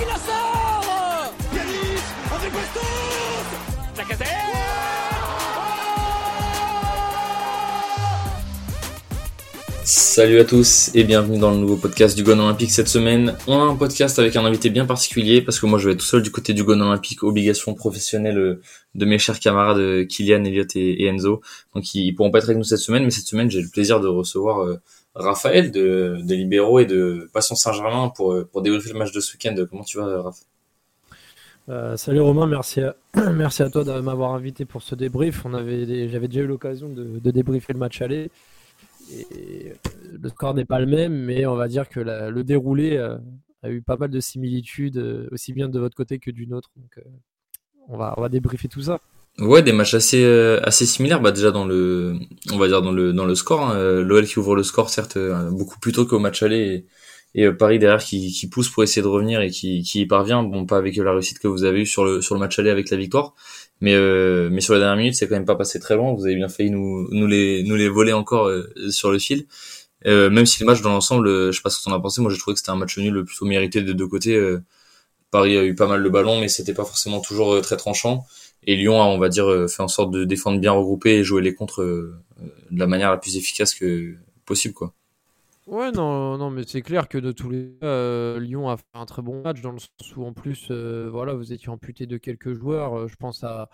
qui la sort Yanis, André Bastos Salut à tous et bienvenue dans le nouveau podcast du Gone Olympique cette semaine. On a un podcast avec un invité bien particulier parce que moi je vais être tout seul du côté du Gone Olympique, obligation professionnelle euh, de mes chers camarades euh, Kylian, Elliot et, Enzo. Donc ils, pourront pas être avec nous cette semaine, mais cette semaine j'ai le plaisir de recevoir euh, Raphaël de, de Libéraux et de Passion Saint-Germain pour, pour débriefer le match de ce week-end. Comment tu vas Raph salut Romain, merci à, merci à toi de m'avoir invité pour ce débrief. On avait, j'avais déjà eu l'occasion de, débriefer le match aller et le score n'est pas le même, mais on va dire que le déroulé euh, a eu pas mal de similitudes, euh, aussi bien de votre côté que du nôtre. Donc, euh, on va, on va débriefer tout ça. Ouais, des matchs assez assez similaires. Bah déjà dans le, on va dire dans le dans le score, hein, l'OL qui ouvre le score certes beaucoup plus tôt qu'au match aller et, et Paris derrière qui, qui pousse pour essayer de revenir et qui qui y parvient. Bon, pas avec la réussite que vous avez eu sur le sur le match aller avec la victoire, mais, euh, mais sur les dernières minutes, c'est quand même pas passé très loin. Vous avez bien failli nous, nous, les, nous les voler encore euh, sur le fil. Euh, même si le match dans l'ensemble, je sais pas ce que t'en as pensé, moi j'ai trouvé que c'était un match nul le plutôt mérité des deux côtés. Paris a eu pas mal de ballons, mais c'était pas forcément toujours très tranchant. Et Lyon a, on va dire, fait en sorte de défendre bien regroupé et jouer les contres de la manière la plus efficace que possible, quoi. Ouais, non, non, mais c'est clair que de tous les cas, Lyon a fait un très bon match dans le sens où en plus, voilà, vous étiez amputé de quelques joueurs. je pense à,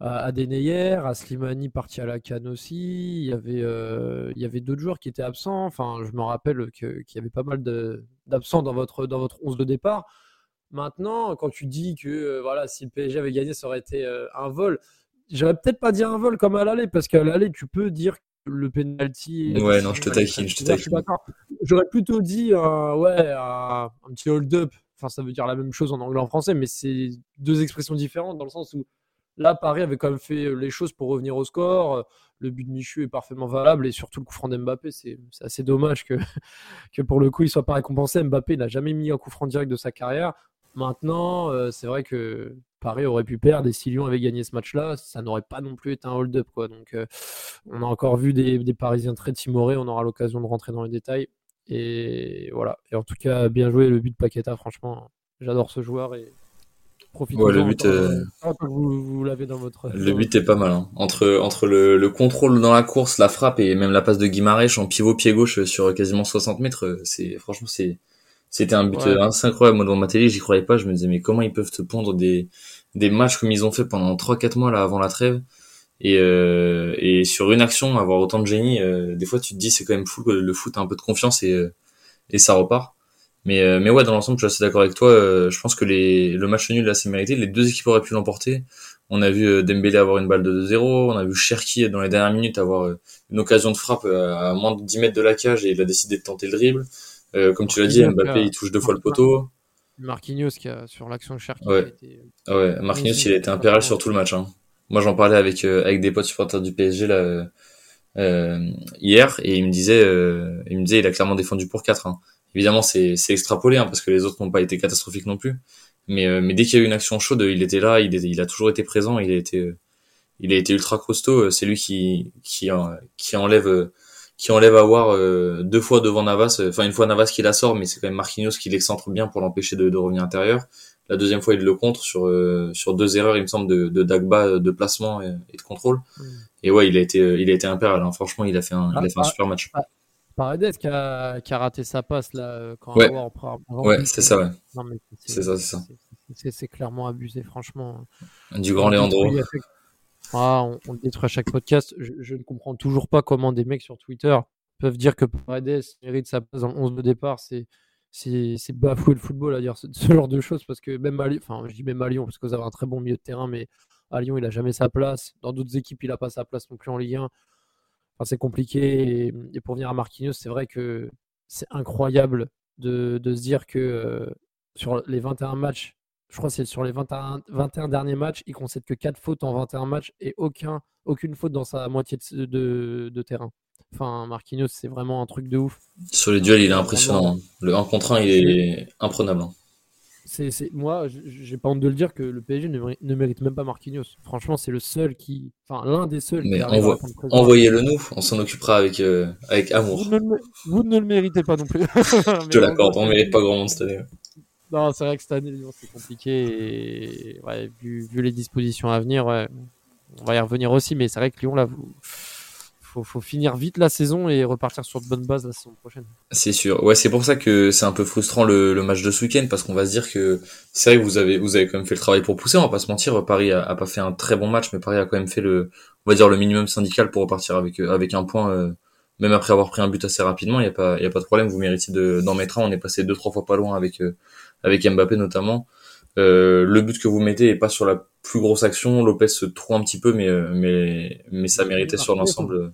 à, à Deneyer, à Slimani parti à la canne aussi. Il y avait, il y avait d'autres joueurs qui étaient absents. Enfin, je me rappelle qu'il y avait pas mal d'absents dans votre, dans votre 11 de départ. Maintenant, quand tu dis que voilà, si le PSG avait gagné, ça aurait été un vol. J'aurais peut-être pas dit un vol comme à l'aller, parce qu'à l'aller, tu peux dire le penalty. Ouais, non, je te taquine, je te taquine. J'aurais plutôt dit, euh, ouais, un, petit hold-up. Enfin, ça veut dire la même chose en anglais en français, mais c'est deux expressions différentes dans le sens où là, Paris avait quand même fait les choses pour revenir au score. Le but de Michu est parfaitement valable et surtout le coup franc d'Mbappé, c'est assez dommage que, que pour le coup il soit pas récompensé. Mbappé n'a jamais mis un coup franc direct de sa carrière. Maintenant, euh, c'est vrai que Paris aurait pu perdre et si Lyon avait gagné ce match-là, ça n'aurait pas non plus été un hold-up. Quoi. Donc, euh, on a encore vu des, Parisiens très timorés. On aura l'occasion de rentrer dans les détails. Et voilà. Et en tout cas, bien joué le but de Paqueta. Franchement, j'adore ce joueur et profitez ouais, le but, euh, vous, l'avez dans votre. Le but est pas mal. Hein. Entre, entre le, contrôle dans la course, la frappe et même la passe de Guimarães en pivot pied gauche sur quasiment 60 mètres, c'est franchement c'est c'était un but euh, incroyable. Moi, devant ma télé, j'y croyais pas. Je me disais, mais comment ils peuvent te pondre des, des matchs comme ils ont fait pendant 3-4 mois là avant la trêve? Et, euh, et sur une action, avoir autant de génie, euh, des fois tu te dis c'est quand même fou que le foot a un peu de confiance et, euh, et ça repart. Mais, mais ouais, dans l'ensemble, je suis assez d'accord avec toi. je pense que les, le match nul là, c'est mérité. Les deux équipes auraient pu l'emporter. On a vu Dembélé avoir une balle de 2-0. On a vu Cherki dans les dernières minutes avoir une occasion de frappe à moins de 10 mètres de la cage et il a décidé de tenter le dribble. Euh, comme tu l'as dit, Mbappé, il touche deux fois le poteau. Marquinhos qui a sur l'action de Cherki. Ouais. Été... Ah ouais, Marquinhos, il a été impérial sur tout le match. Hein. Moi, j'en parlais avec euh, avec des potes supporters du PSG là euh, hier et il me disait, euh, il me disait, il a clairement défendu pour 4 hein. Évidemment, c'est c'est extrapolé hein, parce que les autres n'ont pas été catastrophiques non plus. Mais mais dès qu'il y a eu une action chaude, il était là, il, il a toujours été présent, il a été il a été ultra costaud. C'est lui qui qui qui enlève qui enlève à voir euh, deux fois devant Navas, euh, enfin une fois Navas qui la sort, mais c'est quand même Marquinhos qui l'excentre bien pour l'empêcher de, de, revenir intérieur. La deuxième fois, il le contre sur euh, sur deux erreurs, il me semble, de, de Dagba de placement et, de contrôle. Mm. Et ouais, il a été il a été impérial. Hein. Franchement, il a fait un, il a fait un super match. Paredes qui a, qui a raté sa passe là quand ouais, ouais c'est ça, ouais. C'est ça, c'est ça. C'est clairement abusé, franchement. Du grand Leandro. Ah, on, le détruit à chaque podcast. Je, ne comprends toujours pas comment des mecs sur Twitter peuvent dire que Paredes mérite sa place dans le 11 de départ. C'est c'est bafouer le football à dire ce, genre de choses parce que même à Lyon, enfin je dis même à Lyon parce que vous avez un très bon milieu de terrain, mais à Lyon il a jamais sa place. Dans d'autres équipes il a pas sa place non plus en Ligue 1. Enfin, c'est compliqué et, pour venir à Marquinhos, c'est vrai que c'est incroyable de, de, se dire que euh, sur les 21 matchs je crois que c'est sur les 21, 21 derniers matchs, il concède que 4 fautes en 21 matchs et aucun, aucune faute dans sa moitié de, de, terrain. Enfin, Marquinhos, c'est vraiment un truc de ouf. Sur les duels, il est impressionnant. Hein. Le 1 contre 1, il est imprenable. Hein. C'est, moi, j'ai pas honte de le dire que le PSG ne, mérite même pas Marquinhos. Franchement, c'est le seul qui, enfin, l'un des seuls. Mais envoyez-le nous, on s'en occupera avec euh, avec amour. Vous ne, le méritez pas non plus. Je te l'accorde, on mérite pas grand monde cette année. Non, c'est vrai que cette année, Lyon, c'est compliqué. Vu, les dispositions à venir, ouais, on va y revenir aussi. Mais c'est vrai que Lyon, là, vous faut, finir vite la saison et repartir sur de bonnes bases la saison prochaine. C'est sûr. Ouais, c'est pour ça que c'est un peu frustrant le, match de ce week-end parce qu'on va se dire que c'est vrai que vous avez vous avez quand même fait le travail pour pousser. On va pas se mentir. Paris a, pas fait un très bon match, mais Paris a quand même fait le on va dire le minimum syndical pour repartir avec avec un point. Euh, même après avoir pris un but assez rapidement, il y a pas a pas de problème. Vous méritez d'en mettre un. On est passé deux trois fois pas loin avec euh, avec Mbappé notamment. Euh, le but que vous mettez est pas sur la plus grosse action. Lopez se trouve un petit peu, mais euh, mais mais ça méritait sur l'ensemble.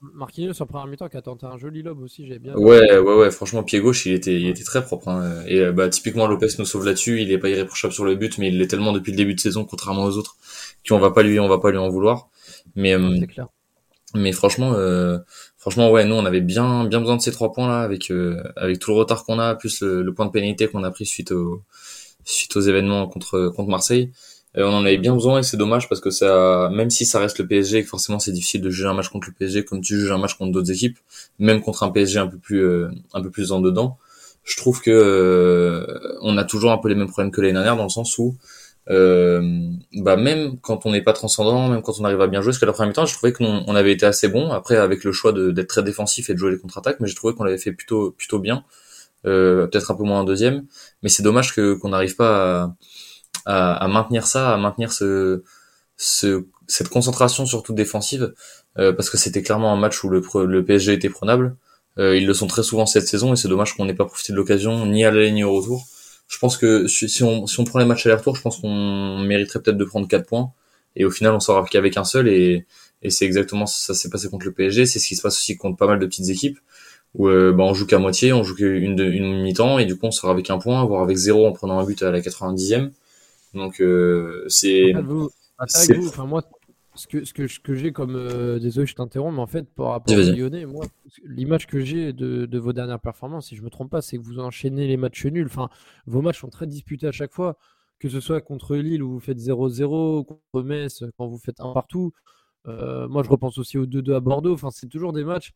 Marquinhos sur première mi-temps qui a tenté un joli lob aussi, j'ai bien. Ouais, ouais, ouais. Franchement, pied gauche, il était, il était très propre. Hein. Et euh, bah typiquement Lopez nous sauve là-dessus. Il est pas irréprochable sur le but, mais il l'est tellement depuis le début de saison, contrairement aux autres, qu'on va pas lui, on va pas lui en vouloir. Mais euh, clair. mais franchement, euh, franchement, ouais, nous on avait bien, bien besoin de ces trois points là, avec avec tout le retard qu'on a, plus le, le point de pénalité qu'on a pris suite au suite aux événements contre contre Marseille. Euh, on en avait bien besoin et c'est dommage parce que ça, même si ça reste le PSG, que forcément c'est difficile de juger un match contre le PSG comme tu juges un match contre d'autres équipes, même contre un PSG un peu plus, euh, un peu plus en dedans. Je trouve que euh, on a toujours un peu les mêmes problèmes que l'année dernière dans le sens où euh, bah même quand on n'est pas transcendant, même quand on arrive à bien jouer, parce qu'à la première mi-temps, je trouvais qu'on on avait été assez bon. Après, avec le choix d'être très défensif et de jouer les contre-attaques, mais j'ai trouvé qu'on l'avait fait plutôt plutôt bien. Euh, peut-être un peu moins en deuxième, mais c'est dommage que qu'on n'arrive pas à, à, à, maintenir ça, à maintenir ce, ce cette concentration surtout défensive, euh, parce que c'était clairement un match où le, le PSG était prenable. Euh, ils le sont très souvent cette saison et c'est dommage qu'on n'ait pas profité de l'occasion ni à l'aller ni au retour. Je pense que si on, si on prend les matchs aller-retour, je pense qu'on mériterait peut-être de prendre 4 points. Et au final, on sort qu'avec un seul. Et, et c'est exactement ça s'est passé contre le PSG. C'est ce qui se passe aussi contre pas mal de petites équipes où euh, bah, on joue qu'à moitié, on joue qu'une une mi-temps et du coup on sort avec un point, voire avec zéro en prenant un but à la 90e. Donc euh, c'est. Enfin, moi, ce que, ce que, ce que j'ai comme. Euh, désolé, je t'interromps, mais en fait, par rapport à Lyonnais, moi, l'image que j'ai de, de, vos dernières performances, si je me trompe pas, c'est que vous enchaînez les matchs nuls. Enfin, vos matchs sont très disputés à chaque fois, que ce soit contre Lille où vous faites 0-0, contre Metz quand vous faites un partout. Euh, moi, je repense aussi au 2-2 à Bordeaux. Enfin, c'est toujours des matchs.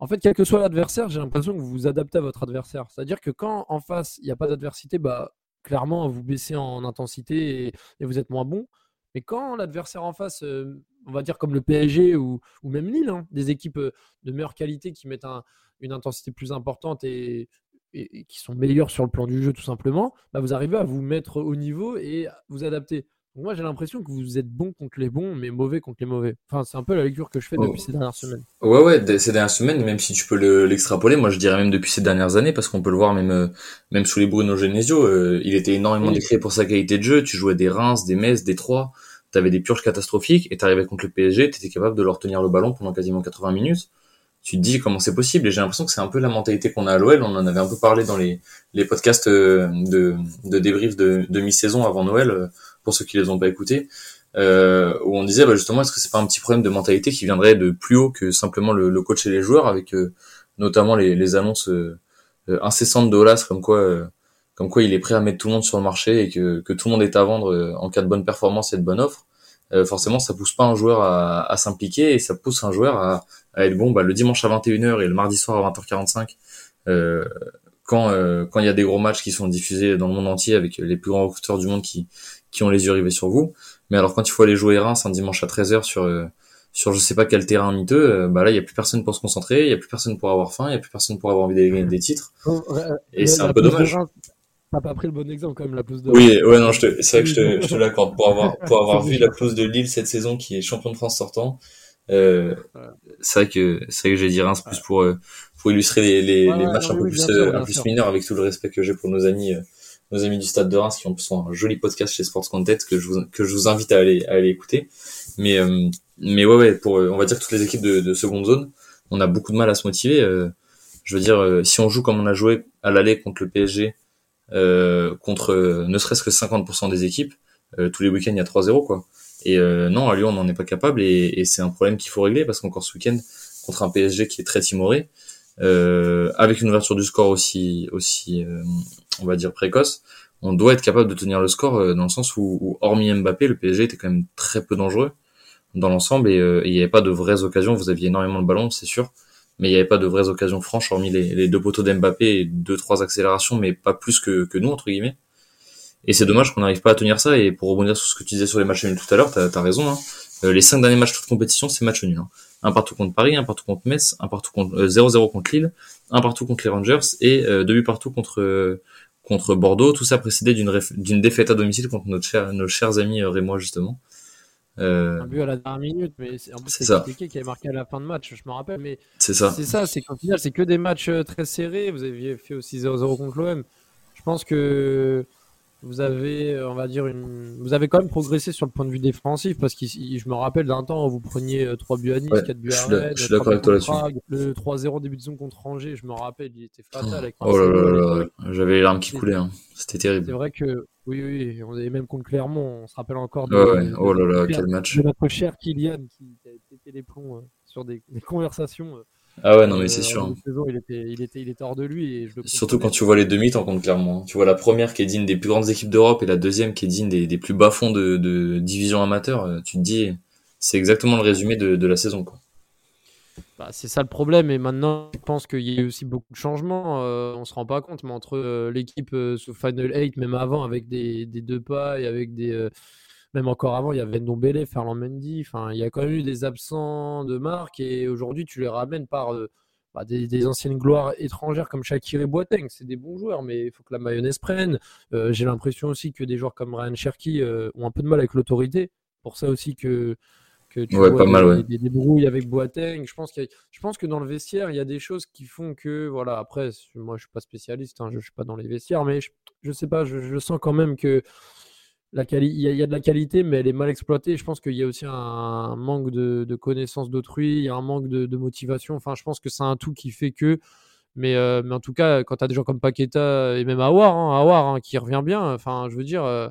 En fait, quel que soit l'adversaire, j'ai l'impression que vous vous adaptez à votre adversaire. C'est-à-dire que quand en face, il n'y a pas d'adversité, bah, clairement, vous baissez en intensité et, vous êtes moins bon. Mais quand l'adversaire en face, euh, on va dire comme le PSG ou, ou même Lille, hein, des équipes euh, de meilleure qualité qui mettent une intensité plus importante et, et, qui sont meilleures sur le plan du jeu tout simplement, bah vous arrivez à vous mettre au niveau et vous adapter. Moi, j'ai l'impression que vous êtes bon contre les bons, mais mauvais contre les mauvais. Enfin, c'est un peu la lecture que je fais oh. depuis ces dernières semaines. Ouais, ouais, ces dernières semaines, même si tu peux l'extrapoler, moi je dirais même depuis ces dernières années, parce qu'on peut le voir même euh, même sous les Bruno Genesio, euh, il était énormément décrié pour sa qualité de jeu. Tu jouais des Reims, des Metz, des Troyes, t'avais des purges catastrophiques, et t'arrivais contre le PSG, t'étais capable de leur tenir le ballon pendant quasiment 80 minutes. Tu te dis comment c'est possible, et j'ai l'impression que c'est un peu la mentalité qu'on a à l'OL. On en avait un peu parlé dans les, les podcasts euh, de, de débrief de, mi-saison avant Noël pour ceux qui les ont pas écoutés, euh, où on disait bah, justement est-ce que c'est pas un petit problème de mentalité qui viendrait de plus haut que simplement le, coach et les joueurs, avec euh, notamment les, annonces euh, incessantes de Olas comme quoi comme quoi il est prêt à mettre tout le monde sur le marché et que, que tout le monde est à vendre en cas de bonne performance et de bonne offre. forcément, ça pousse pas un joueur à, à s'impliquer et ça pousse un joueur à, à être bon bah, le dimanche à 21h et le mardi soir à 20h45 quand quand il y a des gros matchs qui sont diffusés dans le monde entier avec les plus grands recruteurs du monde qui qui ont les yeux rivés sur vous. Mais alors quand il faut aller jouer Reims un dimanche à 13h sur euh, sur je sais pas quel terrain miteux, euh, bah là il y a plus personne pour se concentrer, il y a plus personne pour avoir faim, il y a plus personne pour avoir envie de gagner des titres. et c'est un peu dommage. T'as pas pris le bon exemple quand même la pause de. Oui, ouais non, je te, c'est vrai que je te, je te l'accorde pour avoir pour avoir vu la clause de Lille cette saison qui est champion de France sortant. Euh, c'est vrai que c'est vrai que j'ai dit Reims plus pour euh, pour illustrer les les, les matchs un peu plus un plus mineurs avec tout le respect que j'ai pour nos amis nos amis du Stade de Reims qui ont un joli podcast chez Sports Content que je vous, que je vous invite à aller, à aller écouter. Mais, euh, mais ouais, ouais, pour, on va dire toutes les équipes de, de seconde zone, on a beaucoup de mal à se motiver. Euh, je veux dire, euh, si on joue comme on a joué à l'aller contre le PSG, contre ne serait-ce que 50% des équipes, tous les week-ends il y a 3-0 quoi. Et non, à Lyon on n'en est pas capable et, et c'est un problème qu'il faut régler parce qu'encore ce week-end contre un PSG qui est très timoré, euh, avec une ouverture du score aussi aussi euh, on va dire précoce, on doit être capable de tenir le score euh, dans le sens où, hormis Mbappé, le PSG était quand même très peu dangereux dans l'ensemble et il n'y avait pas de vraies occasions. Vous aviez énormément de ballons, c'est sûr, mais il n'y avait pas de vraies occasions franches hormis les, deux poteaux d'Mbappé et deux trois accélérations, mais pas plus que, que nous entre guillemets. Et c'est dommage qu'on n'arrive pas à tenir ça. Et pour rebondir sur ce que tu disais sur les matchs nuls tout à l'heure, t'as as raison. Hein. Euh, les cinq derniers matchs de compétition, c'est match nul. Hein. Un partout contre Paris, un partout contre Metz, un partout contre 0-0 euh, contre Lille, un partout contre les Rangers et euh, deux buts partout contre contre Bordeaux. Tout ça précédé d'une d'une défaite à domicile contre notre nos chers amis Rémois justement. Euh... Un but à la dernière minute, mais c'est ça qui avait marqué à la fin de match, je me rappelle. Mais c'est ça. C'est ça, c'est qu'au final, c'est que des matchs très serrés. Vous aviez fait aussi 0-0 contre l'OM. Je pense que vous avez, euh, on va dire, une... vous avez quand même progressé sur le point de vue défensif parce que je me rappelle d'un temps où vous preniez 3 euh, buts à Nice, 4 buts à Rennes, je suis d'accord avec toi là-dessus. Le 3-0 début de saison contre Angers, je me rappelle, il était fatal. Avec oh là là là, j'avais les larmes qui coulaient, hein. c'était terrible. C'est vrai que, oui, oui, on est même contre Clermont, on se rappelle encore de, ouais, oh là là, quel match. De notre cher Kylian qui a pété les plombs euh, sur des, des conversations. Ah ouais, non, mais c'est euh, sûr. il, était, il, était, il était hors de lui. Et je Surtout quand tu vois les demi-temps contre clairement. Tu vois la première qui est digne des plus grandes équipes d'Europe et la deuxième qui est digne des, des plus bas fonds de, de division amateur. Euh, tu te dis, c'est exactement le résumé de, de la saison. Quoi. Bah, c'est ça le problème. Et maintenant, je pense qu'il y a eu aussi beaucoup de changements. Euh, on se rend pas compte, mais entre l'équipe sous Final 8, même avant, avec des, des deux pas et avec des même encore avant, il y avait Ndombele, Ferland Mendy. Enfin, il y a quand même eu des absents de marque et aujourd'hui, tu les ramènes par euh, bah, des, anciennes gloires étrangères comme Shakir et Boateng. C'est des bons joueurs, mais il faut que la mayonnaise prenne. Euh, j'ai l'impression aussi que des joueurs comme Ryan Cherky euh, ont un peu de mal avec l'autorité. Pour ça aussi que, que tu vois mal, des, des, brouilles avec Boateng. Je pense, je pense que dans le vestiaire, il y a des choses qui font que, voilà, après, moi je suis pas spécialiste, hein, je, ne suis pas dans les vestiaires, mais je, je sais pas, je, je sens quand même que il y, a de la qualité, mais elle est mal exploitée. Je pense qu'il y a aussi un manque de, connaissance d'autrui, il y a un manque de, motivation. Enfin, je pense que c'est un tout qui fait que. Mais, euh, mais en tout cas, quand tu as des gens comme Paqueta et même Awar, hein, hein, qui revient bien, enfin, je veux dire, euh,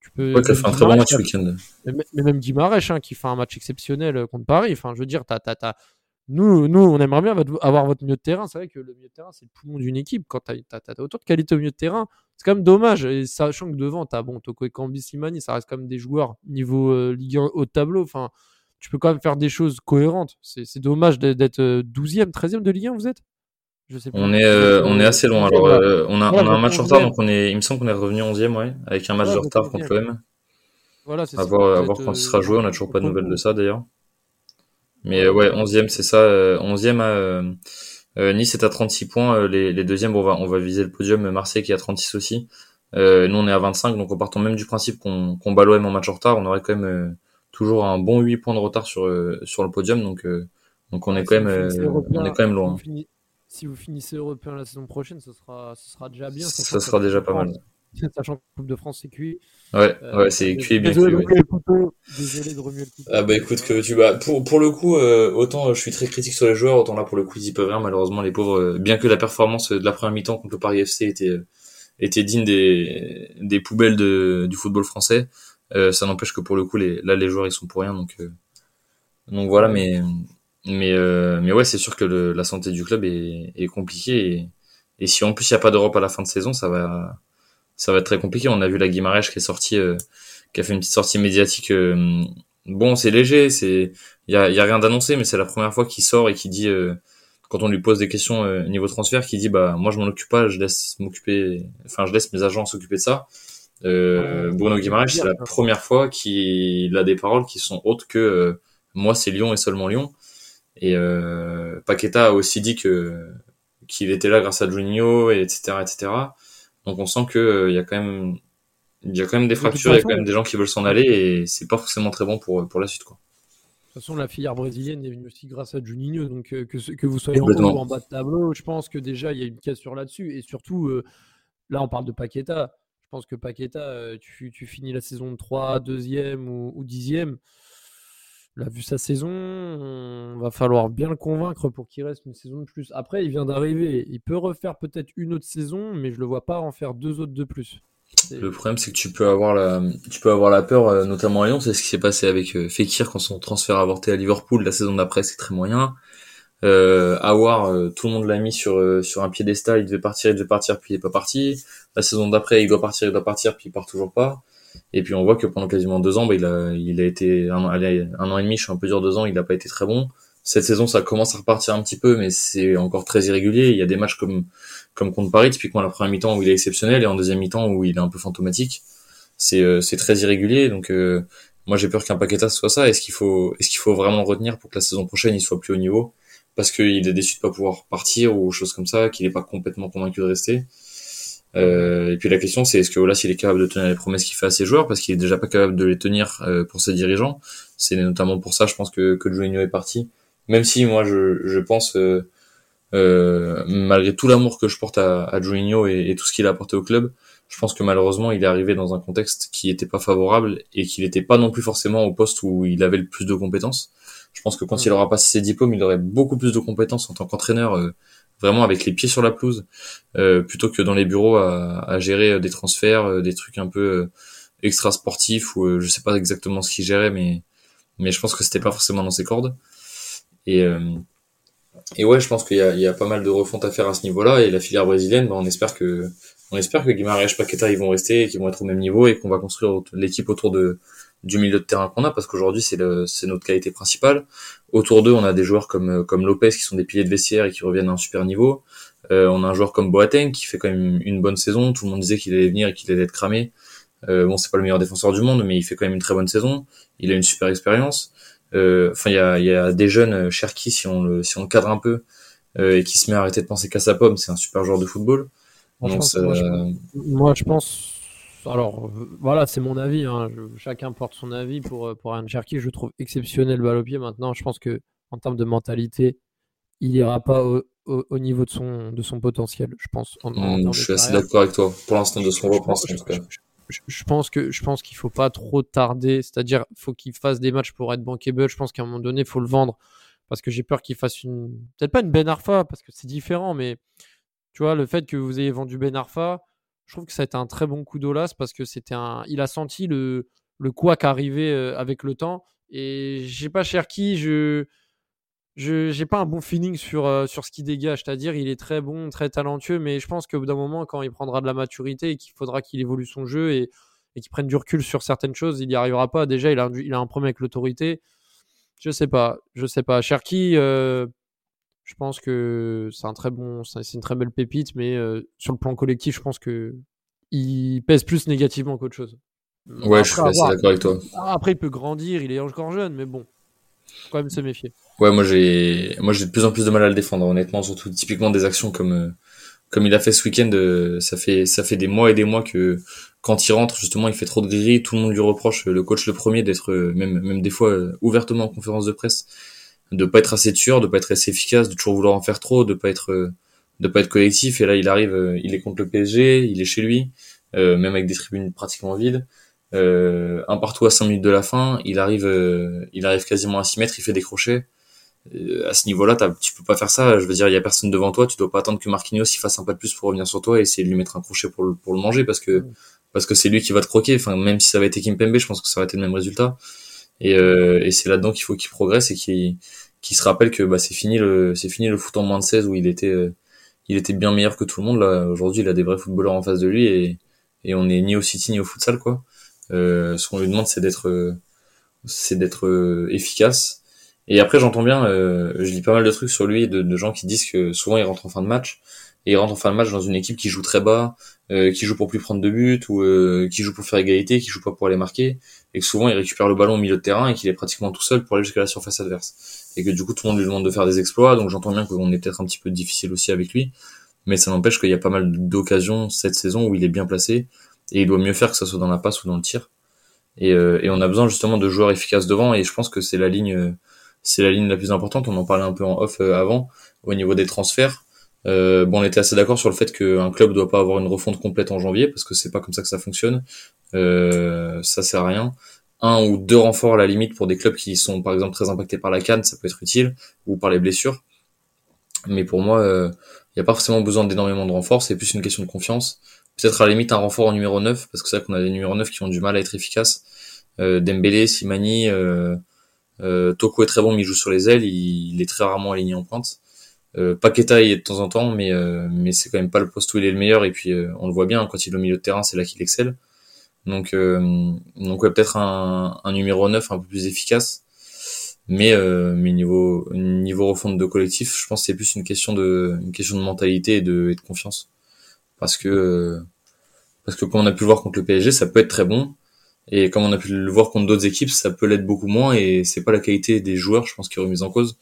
tu peux. Ouais, fait un très bon match week-end. Mais, même Guimarães, hein, qui fait un match exceptionnel contre Paris. Enfin, je veux dire, as, nous, nous, on aimerait bien avoir votre milieu de terrain. C'est vrai que le milieu de terrain, c'est le poumon d'une équipe. Quand tu as, autant de qualité au milieu de terrain, c'est quand même dommage. Et sachant que devant, tu as bon, Toko et Kambi Simani, ça reste quand même des joueurs niveau euh, Ligue 1 haut tableau. Enfin, tu peux quand même faire des choses cohérentes. C'est dommage d'être 12e, euh, 13e de Ligue 1, vous êtes? Je sais pas. On est, euh, on est assez loin. Alors, on, a, on a un match en retard, donc on est, il me semble qu'on est revenu 11e, ouais, avec un match de retard contre l'OM. Voilà, c'est ça. À voir, quand il sera joué, on n'a toujours pas de nouvelles de ça d'ailleurs. Mais euh, ouais, 11e, c'est ça. 11e euh, à euh, Nice est à 36 points. les, les deuxièmes, on va, on va viser le podium. Marseille qui est à 36 aussi. nous, on est à 25. Donc, en partant même du principe qu'on qu'on bat l'OM en match en retard, on aurait quand même toujours un bon 8 points de retard sur, sur le podium. Donc, donc on, est quand même, on est quand même loin. Si vous finissez européen la saison prochaine, ce sera, ce sera déjà bien. Ça, ça sera déjà pas mal. Sachant que Coupe de France, c'est cuit. Ouais, euh, ouais, c'est cuit bien cuit. Désolé de remuer le couteau. Ah bah écoute, que tu bah, pour, pour le coup, euh, autant je suis très critique sur les joueurs, autant là pour le coup ils y peuvent rien. Malheureusement, les pauvres, euh, bien que la performance de la première mi-temps contre le Paris FC était, était digne des, des poubelles de, du football français, ça n'empêche que pour le coup, les, là les joueurs ils sont pour rien. Donc, donc voilà, mais, mais, mais ouais, c'est sûr que le, la santé du club est, est compliquée. Et, et si en plus il n'y a pas d'Europe à la fin de saison, ça va ça va être très compliqué. On a vu la Guimarães qui est sortie, euh, qui a fait une petite sortie médiatique. Euh, bon, c'est léger, c'est il y a, y a rien d'annoncé, mais c'est la première fois qu'il sort et qui dit euh, quand on lui pose des questions niveau transfert, qui dit bah moi je m'en occupe pas, je laisse m'occuper, enfin je laisse mes agents s'occuper de ça. Bruno Guimarães, c'est la première fois qu'il a des paroles qui sont autres que moi c'est Lyon et seulement Lyon. Et Paqueta a aussi dit que qu'il était là grâce à Juninho, et etc., etc. Donc on sent que euh, il y a quand même il y a quand même des fractures, il y a quand même des gens qui veulent s'en aller et c'est pas forcément très bon pour pour la suite quoi. De toute façon, la filière brésilienne est venue aussi grâce à Juninho, donc euh, que, que vous soyez en haut ou en bas de tableau, je pense que déjà il y a une cassure là-dessus et surtout euh, là on parle de Paqueta. Je pense que Paqueta, tu, tu finis la saison 3, 2e ou, ou 10e il a vu sa saison, on va falloir bien le convaincre pour qu'il reste une saison de plus. Après, il vient d'arriver, il peut refaire peut-être une autre saison, mais je le vois pas en faire deux autres de plus. Le problème, c'est que tu peux avoir la, tu peux avoir la peur, euh, notamment à Lyon. C'est ce qui s'est passé avec euh, Fekir quand son transfert a avorté à Liverpool. La saison d'après, c'est très moyen. Euh, Awar, euh, tout le monde l'a mis sur sur un piédestal. Il devait partir, il devait partir, puis il est pas parti. La saison d'après, il doit partir, il doit partir, puis il part toujours pas. Et puis on voit que pendant quasiment deux ans, bah, il a, il a été un, un, an et demi, je suis un peu dur deux ans, il n'a pas été très bon. Cette saison, ça commence à repartir un petit peu, mais c'est encore très irrégulier. Il y a des matchs comme comme contre Paris, typiquement la première mi-temps où il est exceptionnel et en deuxième mi-temps où il est un peu fantomatique. C'est euh, c'est très irrégulier, donc euh, moi j'ai peur qu'un Paqueta soit ça. Est-ce qu'il faut est-ce qu'il faut vraiment retenir pour que la saison prochaine il soit plus haut niveau? Parce qu'il est déçu de pas pouvoir partir ou choses comme ça, qu'il est pas complètement convaincu de rester. Euh, et puis la question c'est est-ce que Olas il est capable de tenir les promesses qu'il fait à ses joueurs parce qu'il est déjà pas capable de les tenir euh, pour ses dirigeants. C'est notamment pour ça je pense que que Juninho est parti. Même si moi je, je pense euh, euh malgré tout l'amour que je porte à, à Juninho et, et, tout ce qu'il a apporté au club, je pense que malheureusement il est arrivé dans un contexte qui était pas favorable et qu'il n'était pas non plus forcément au poste où il avait le plus de compétences. Je pense que quand il aura passé ses diplômes, il aurait beaucoup plus de compétences en tant qu'entraîneur vraiment avec les pieds sur la pelouse, euh, plutôt que dans les bureaux à, à gérer euh, des transferts, euh, des trucs un peu extra sportifs ou je sais pas exactement ce qu'il gérait, mais mais je pense que c'était pas forcément dans ses cordes. Et et ouais, je pense qu'il y a, il y a pas mal de refonte à faire à ce niveau-là. Et la filière brésilienne, bah, on espère que on espère que Guimarães, Paqueta, ils vont rester, qu'ils vont être au même niveau et qu'on va construire l'équipe autour de du milieu de terrain qu'on a parce qu'aujourd'hui c'est c'est notre qualité principale. Autour d'eux, on a des joueurs comme comme Lopez qui sont des piliers de vestiaire et qui reviennent à un super niveau. Euh, on a un joueur comme Boateng qui fait quand même une bonne saison. Tout le monde disait qu'il allait venir et qu'il allait être cramé. Euh, bon, c'est pas le meilleur défenseur du monde, mais il fait quand même une très bonne saison. Il a une super expérience. Euh, enfin, il y a, y a des jeunes, euh, Cherki, si on le si on le cadre un peu euh, et qui se met à arrêter de penser qu'à sa pomme, c'est un super joueur de football. moi, je pense alors voilà, c'est mon avis. Hein. chacun porte son avis pour euh, pour Ryan Cherky. Je trouve exceptionnel balle au pied. Maintenant, je pense que en termes de mentalité, il ira pas au, au, niveau de son de son potentiel. Je pense. Hmm, je suis assez d'accord avec toi. Pour l'instant, de son Je, pense que je pense qu'il faut pas trop tarder. C'est-à-dire, faut qu'il fasse des matchs pour être bankable. Je pense qu'à un moment donné, il faut le vendre parce que j'ai peur qu'il fasse une peut-être pas une Ben Arfa parce que c'est différent, mais tu vois le fait que vous ayez vendu Ben Arfa je trouve que ça a été un très bon coup d'Olas parce que c'était un, il a senti le, le couac arriver euh, avec le temps. Et j'ai pas Cherki, je, je, j'ai pas un bon feeling sur, euh, sur ce qu'il dégage. C'est-à-dire, il est très bon, très talentueux, mais je pense qu'au bout d'un moment, quand il prendra de la maturité et qu'il faudra qu'il évolue son jeu et, et qu'il prenne du recul sur certaines choses, il n'y arrivera pas. Déjà, il a, il a un problème avec l'autorité. Je sais pas, je sais pas. Cherki, euh, je pense que c'est un très bon, c'est une très belle pépite, mais euh, sur le plan collectif, je pense que il pèse plus négativement qu'autre chose. Ouais, je suis assez d'accord avec toi. Après, il peut grandir, il est encore jeune, mais bon, faut quand même se méfier. Ouais, moi j'ai, moi j'ai de plus en plus de mal à le défendre, honnêtement, surtout typiquement des actions comme, euh, comme il a fait ce week-end. Euh, ça fait, ça fait des mois et des mois que quand il rentre, justement, il fait trop de gris. Tout le monde lui reproche, le coach le premier, d'être même, même des fois ouvertement en conférence de presse de pas être assez sûr, de pas être assez efficace, de toujours vouloir en faire trop, de pas être euh, de pas être collectif. Et là, il arrive, euh, il est contre le PSG, il est chez lui, euh, même avec des tribunes pratiquement vides. Euh, un partout à 5 minutes de la fin, il arrive, il arrive quasiment à 6 mètres, il fait des crochets. à ce niveau-là, tu peux pas faire ça. Je veux dire, il y a personne devant toi, tu dois pas attendre que Marquinhos il fasse un pas de plus pour revenir sur toi et essayer de lui mettre un crochet pour le, pour le manger parce que parce que c'est lui qui va te croquer. Enfin, même si ça avait été Kimpembe, je pense que ça aurait été le même résultat. Et, euh, et c'est là-dedans qu'il faut qu'il progresse et qu'il qui se rappelle que bah, c'est fini le c'est fini le foot en moins de 16 où il était euh, il était bien meilleur que tout le monde. Là aujourd'hui il a des vrais footballeurs en face de lui et et on est ni au City ni au futsal quoi. Euh, ce qu'on lui demande c'est d'être euh, c'est d'être euh, efficace. Et après j'entends bien je lis pas mal de trucs sur lui de, de gens qui disent que souvent il rentre en fin de match et il rentre en fin de match dans une équipe qui joue très bas euh, qui joue pour plus prendre de buts ou euh, qui joue pour faire égalité, qui joue pas pour aller marquer, et que souvent il récupère le ballon au milieu de terrain et qu'il est pratiquement tout seul pour aller jusqu'à la surface adverse. Et que du coup tout le monde lui demande de faire des exploits, donc j'entends bien qu'on est peut-être un petit peu difficile aussi avec lui, mais ça n'empêche qu'il y a pas mal d'occasions cette saison où il est bien placé et il doit mieux faire que ça soit dans la passe ou dans le tir. Et, euh, et on a besoin justement de joueurs efficaces devant et je pense que c'est la ligne c'est la ligne la plus importante. On en parlait un peu en off avant au niveau des transferts. Euh, bon, on était assez d'accord sur le fait qu'un club doit pas avoir une refonte complète en janvier parce que c'est pas comme ça que ça fonctionne. Euh, ça sert à rien. Un ou deux renforts à la limite pour des clubs qui sont par exemple très impactés par la canne, ça peut être utile ou par les blessures. Mais pour moi, il euh, n'y a pas forcément besoin d'énormément de renforts, c'est plus une question de confiance. Peut-être à la limite un renfort en numéro 9 parce que c'est vrai qu'on a des numéros 9 qui ont du mal à être efficaces. Euh, Dembélé, Simani, euh, Toko est très bon mais il joue sur les ailes, il, il est très rarement aligné en pointe. Euh, Paqueta est de temps en temps, mais euh, mais c'est quand même pas le poste où il est le meilleur. Et puis euh, on le voit bien quand il est au milieu de terrain, c'est là qu'il excelle. Donc euh, donc ouais, peut-être un, un numéro 9 un peu plus efficace. Mais, euh, mais niveau, niveau refonte de collectif, je pense que c'est plus une question de, une question de mentalité et de, et de confiance. Parce que, parce que comme on a pu le voir contre le PSG, ça peut être très bon. Et comme on a pu le voir contre d'autres équipes, ça peut l'être beaucoup moins. Et c'est pas la qualité des joueurs, je pense, qui est remise en cause.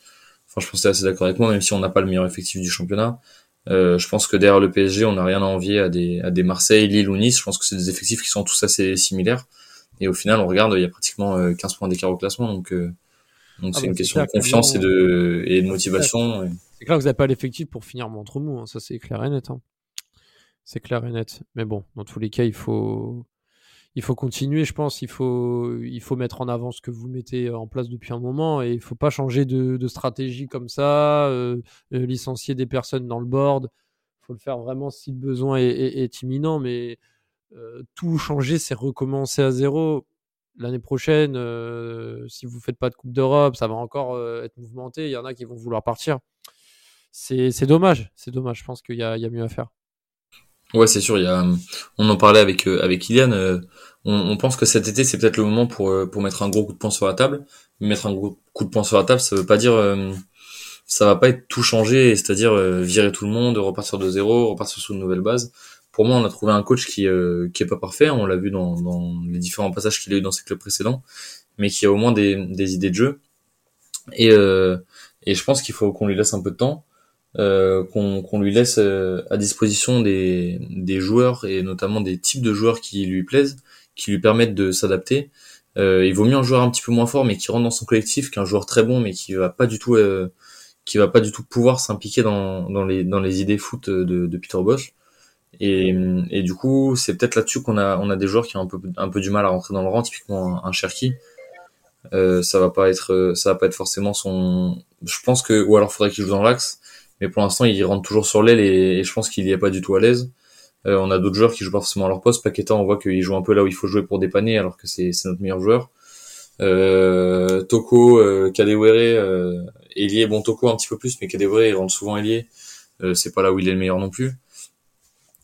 Enfin, je pense que c'est assez d'accord avec moi, même si on n'a pas le meilleur effectif du championnat. Euh, je pense que derrière le PSG, on n'a rien à envier à des, à des Marseille, Lille ou Nice. Je pense que c'est des effectifs qui sont tous assez similaires. Et au final, on regarde, il y a pratiquement 15 points d'écart au classement. Donc, euh, donc Ah c'est bah, une question de confiance et de, et de motivation. Et- C'est clair que vous n'avez pas l'effectif pour finir ventre mou, hein, ça c'est clair et net. hein. C'est clair et net. Mais bon, dans tous les cas, il faut, il faut continuer, je pense. Il faut, il faut mettre en avant ce que vous mettez en place depuis un moment et il faut pas changer de, de stratégie comme ça, euh, euh, licencier des personnes dans le board. Il faut le faire vraiment si le besoin est, imminent, mais euh, tout changer, c'est recommencer à zéro. L'année prochaine, si vous faites pas de Coupe d'Europe, ça va encore être mouvementé. Il y en a qui vont vouloir partir. C'est dommage. C'est dommage. Je pense qu'il y y a mieux à faire. Ouais, c'est sûr. Il a, on en parlait avec euh, avec euh, on, pense que cet été c'est peut-être le moment pour euh, pour mettre un gros coup de poing sur la table. Mettre un gros coup de poing sur la table, ça veut pas dire euh, ça va pas être tout changé, c'est-à-dire euh, virer tout le monde, repartir de zéro, repartir sur une nouvelle base. Pour moi, on a trouvé un coach qui qui est pas parfait. On l'a vu dans dans les différents passages qu'il a eu dans ses clubs précédents, mais qui a au moins des des idées de jeu. Et et je pense qu'il faut qu'on lui laisse un peu de temps euh, qu'on lui laisse euh, à disposition des, des joueurs et notamment des types de joueurs qui lui plaisent, qui lui permettent de s'adapter. Euh, il vaut mieux un joueur un petit peu moins fort mais qui rentre dans son collectif qu'un joueur très bon mais qui va pas du tout euh, qui va pas du tout pouvoir s'impliquer dans, dans les dans les idées foot de, de Peter Bosch. Et, et du coup, c'est peut-être là-dessus qu'on a on a des joueurs qui ont un peu un peu du mal à rentrer dans le rang, typiquement un, un Cherki. Euh, ça va pas être ça va pas être forcément son je pense que ou alors faudrait qu'il joue dans l'axe mais pour l'instant il rentre toujours sur l'aile et, et je pense qu'il y est pas du tout à l'aise. Euh, on a d'autres joueurs qui jouent pas forcément à leur poste. Paqueta on voit qu'il joue un peu là où il faut jouer pour dépanner alors que c'est notre meilleur joueur. Euh, Toko euh, Kadewere euh, ailier bon Toko un petit peu plus mais Kadewere il rentre souvent ailier. Euh, c'est pas là où il est le meilleur non plus.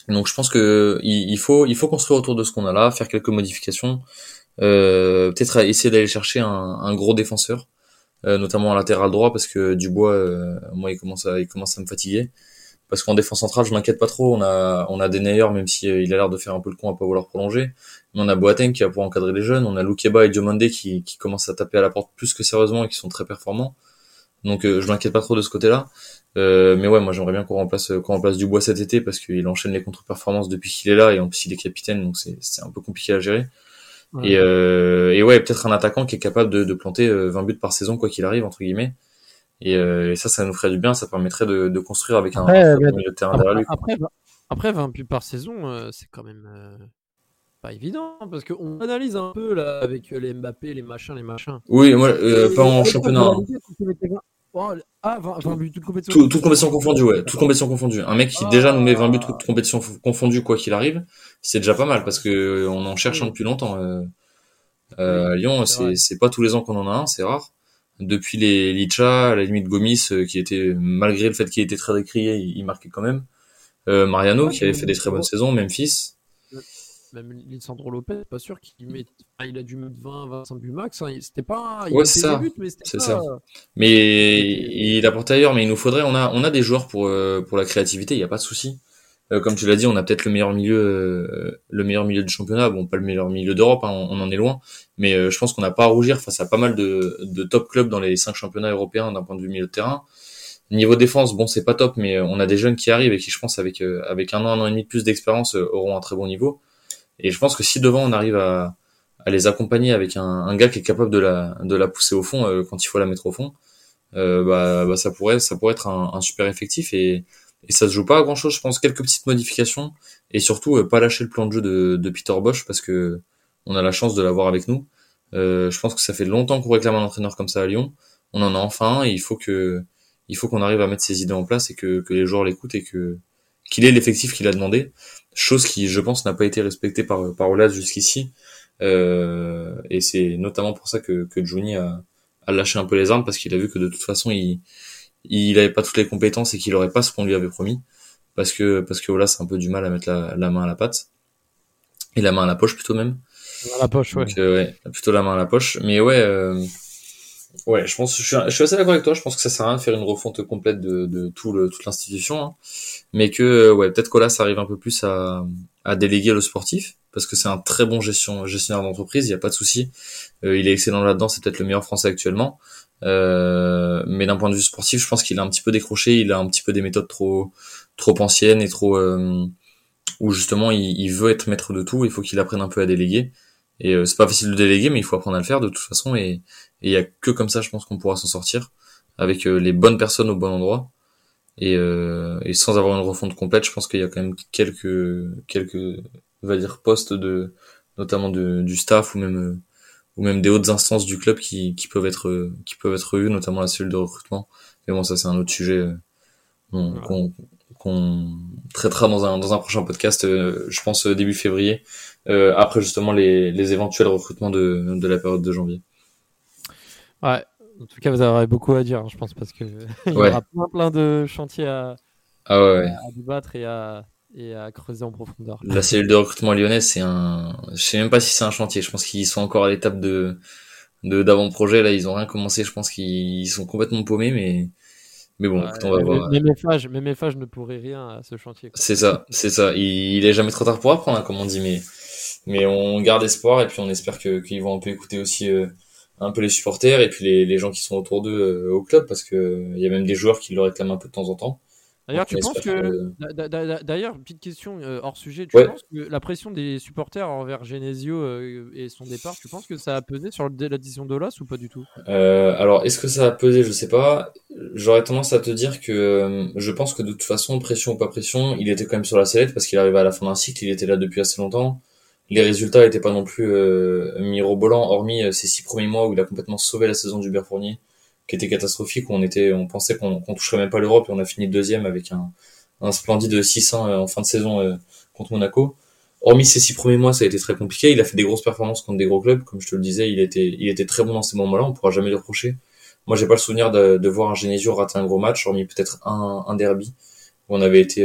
Donc je pense que il, il faut il faut construire autour de ce qu'on a là faire quelques modifications. Euh, peut-être essayer d'aller chercher un, un gros défenseur notamment en latéral droit parce que Dubois euh, moi il commence à il commence à me fatiguer. Parce qu'en défense centrale je m'inquiète pas trop. On a on a Denayer même si euh, il a l'air de faire un peu le con à pas vouloir prolonger. Mais on a Boateng qui va pouvoir encadrer les jeunes. On a Loukeba et Diomande qui qui commencent à taper à la porte plus que sérieusement et qui sont très performants. Donc euh, je m'inquiète pas trop de ce côté-là. Euh, mais ouais moi j'aimerais bien qu'on remplace qu'on remplace Dubois cet été parce qu'il enchaîne les contre-performances depuis qu'il est là et en plus il est capitaine donc c'est un peu compliqué à gérer Ouais. et, euh, et ouais, peut-être un attaquant qui est capable de, de planter euh, 20 buts par saison, quoi qu'il arrive, entre guillemets. Et, euh, et ça, ça nous ferait du bien, ça permettrait de, de construire avec un, Après, un mais- milieu de terrain derrière Après, lui. quoi. après, après 20 buts par saison, euh, c'est quand même euh, pas évident hein, parce qu'on analyse un peu là avec euh, les Mbappé, les machins, les machins. Oui, moi, euh, pas en championnat. hein. Oh, ah, 20, 20 buts, toute compétition. Tout, toute compétition confondue, ouais. Toute compétition confondue. Un mec qui déjà nous met 20 buts toute compétition f- confondue, quoi qu'il arrive, c'est déjà pas mal parce que on en cherche un depuis longtemps. Euh, euh, à Lyon, c'est pas tous les ans qu'on en a un, c'est rare. Depuis les Licha, à la limite Gomis, euh, qui était malgré le fait qu'il était très décrié, il, il marquait quand même. Euh, Mariano, qui avait fait des très bonnes saisons, Memphis. Même Lisandro Lopez, pas sûr qu'il met. enfin, il a dû mettre 20, 25 buts max. hein. C'était pas. Il Ouais, c'est ça. buts, mais C'est pas- ça. Mais il apporte ailleurs, mais il nous faudrait, on a, on a des joueurs pour, euh, pour la créativité, il n'y a pas de souci. Euh, comme tu l'as dit, on a peut-être le meilleur milieu, euh, le meilleur milieu du championnat. Bon, pas le meilleur milieu d'Europe, hein, on, on en est loin. Mais je pense qu'on n'a pas à rougir face à pas mal de, de top clubs dans les cinq championnats européens d'un point de vue milieu de terrain. Niveau défense, bon, c'est pas top, mais on a des jeunes qui arrivent et qui, je pense, avec, avec un an, un an et demi de plus d'expérience, auront un très bon niveau. Et je pense que si devant on arrive à, à les accompagner avec un, un gars qui est capable de la, de la pousser au fond euh, quand il faut la mettre au fond, euh, bah, bah, ça pourrait, ça pourrait être un, un super effectif et, et ça se joue pas à grand chose. Je pense quelques petites modifications et surtout euh, pas lâcher le plan de jeu de, de Peter Bosch parce que on a la chance de l'avoir avec nous. Euh, je pense que ça fait longtemps qu'on réclame un entraîneur comme ça à Lyon. On en a enfin un et il faut que, il faut qu'on arrive à mettre ses idées en place et que, que les joueurs l'écoutent et que qu'il ait l'effectif qu'il a demandé. Chose qui, je pense, n'a pas été respectée par par Olas jusqu'ici. Euh, et c'est notamment pour ça que que Juni a, a lâché un peu les armes parce qu'il a vu que de toute façon il il avait pas toutes les compétences et qu'il aurait pas ce qu'on lui avait promis parce que parce que Olas a un peu du mal à mettre la, la main à la patte et la main à la poche plutôt même. Dans la poche, ouais. Donc euh, ouais, plutôt la main à la poche. Mais ouais, euh, Ouais, je pense, je suis, je suis assez d'accord avec toi. Je pense que ça sert à rien de faire une refonte complète de, de tout le, toute l'institution, hein. mais que euh, ouais, peut-être que là, ça arrive un peu plus à, à déléguer le sportif parce que c'est un très bon gestion, gestionnaire d'entreprise. Il n'y a pas de souci. Euh, il est excellent là-dedans. C'est peut-être le meilleur français actuellement. Euh, mais d'un point de vue sportif, je pense qu'il a un petit peu décroché. Il a un petit peu des méthodes trop, trop anciennes et trop euh, où justement il, il, veut être maître de tout. Il faut qu'il apprenne un peu à déléguer. Et euh, c'est pas facile de déléguer, mais il faut apprendre à le faire de toute façon. Et il y a que comme ça, je pense qu'on pourra s'en sortir avec euh, les bonnes personnes au bon endroit. Et, euh, et sans avoir une refonte complète, je pense qu'il y a quand même quelques quelques on va dire postes de notamment de, du staff ou même ou même des hautes instances du club qui, qui peuvent être qui peuvent être revues, notamment la cellule de recrutement. Mais bon, ça c'est un autre sujet qu'on qu'on traitera dans un dans un prochain podcast, je pense début février, euh, après justement les, les éventuels recrutements de, de la période de janvier. Ouais, en tout cas, vous aurez beaucoup à dire, hein, je pense, parce que il y aura plein, plein de chantiers à, ah ouais, à, débattre et à, et à creuser en profondeur. La cellule de recrutement lyonnaise, c'est un, je sais même pas si c'est un chantier. Je pense qu'ils sont encore à l'étape de, de d'avant-projet. Là, ils ont rien commencé. Je pense qu'ils sont complètement paumés, mais mais bon, écoute, on va voir. Mais mes phages, ne pourraient rien à ce chantier. C'est ça, c'est ça. Il, il, est jamais trop tard pour apprendre, hein, comme on dit, mais mais on garde espoir et puis on espère que qu'ils vont un peu écouter aussi euh, un peu les supporters et puis les, les gens qui sont autour d'eux euh, au club parce que il y a même des joueurs qui le réclament un peu de temps en temps. D'ailleurs, tu penses que, d'ailleurs, petite question euh, hors sujet, tu penses que la pression des supporters envers Genesio et son départ, tu penses que ça a pesé sur l'addition d'Olas ou pas du tout? Euh, Alors, est-ce que ça a pesé? Je sais pas. J'aurais tendance à te dire que je pense que de toute façon, pression ou pas pression, il était quand même sur la sellette parce qu'il arrivait à la fin d'un cycle, il était là depuis assez longtemps. Les résultats n'étaient pas non plus euh, mirobolants, hormis euh, ces six premiers mois où il a complètement sauvé la saison du Fournier, qui était catastrophique, on était, on pensait qu'on qu'on toucherait même pas l'Europe et on a fini deuxième avec un, un splendide 600 euh, en fin de saison euh, contre Monaco. Hormis ces six premiers mois, ça a été très compliqué. Il a fait des grosses performances contre des gros clubs, comme je te le disais. Il était, il était très bon dans ces moments-là. On pourra jamais le reprocher. Moi, j'ai pas le souvenir de, de voir un Genesio rater un gros match, hormis peut-être un, un derby où on avait été,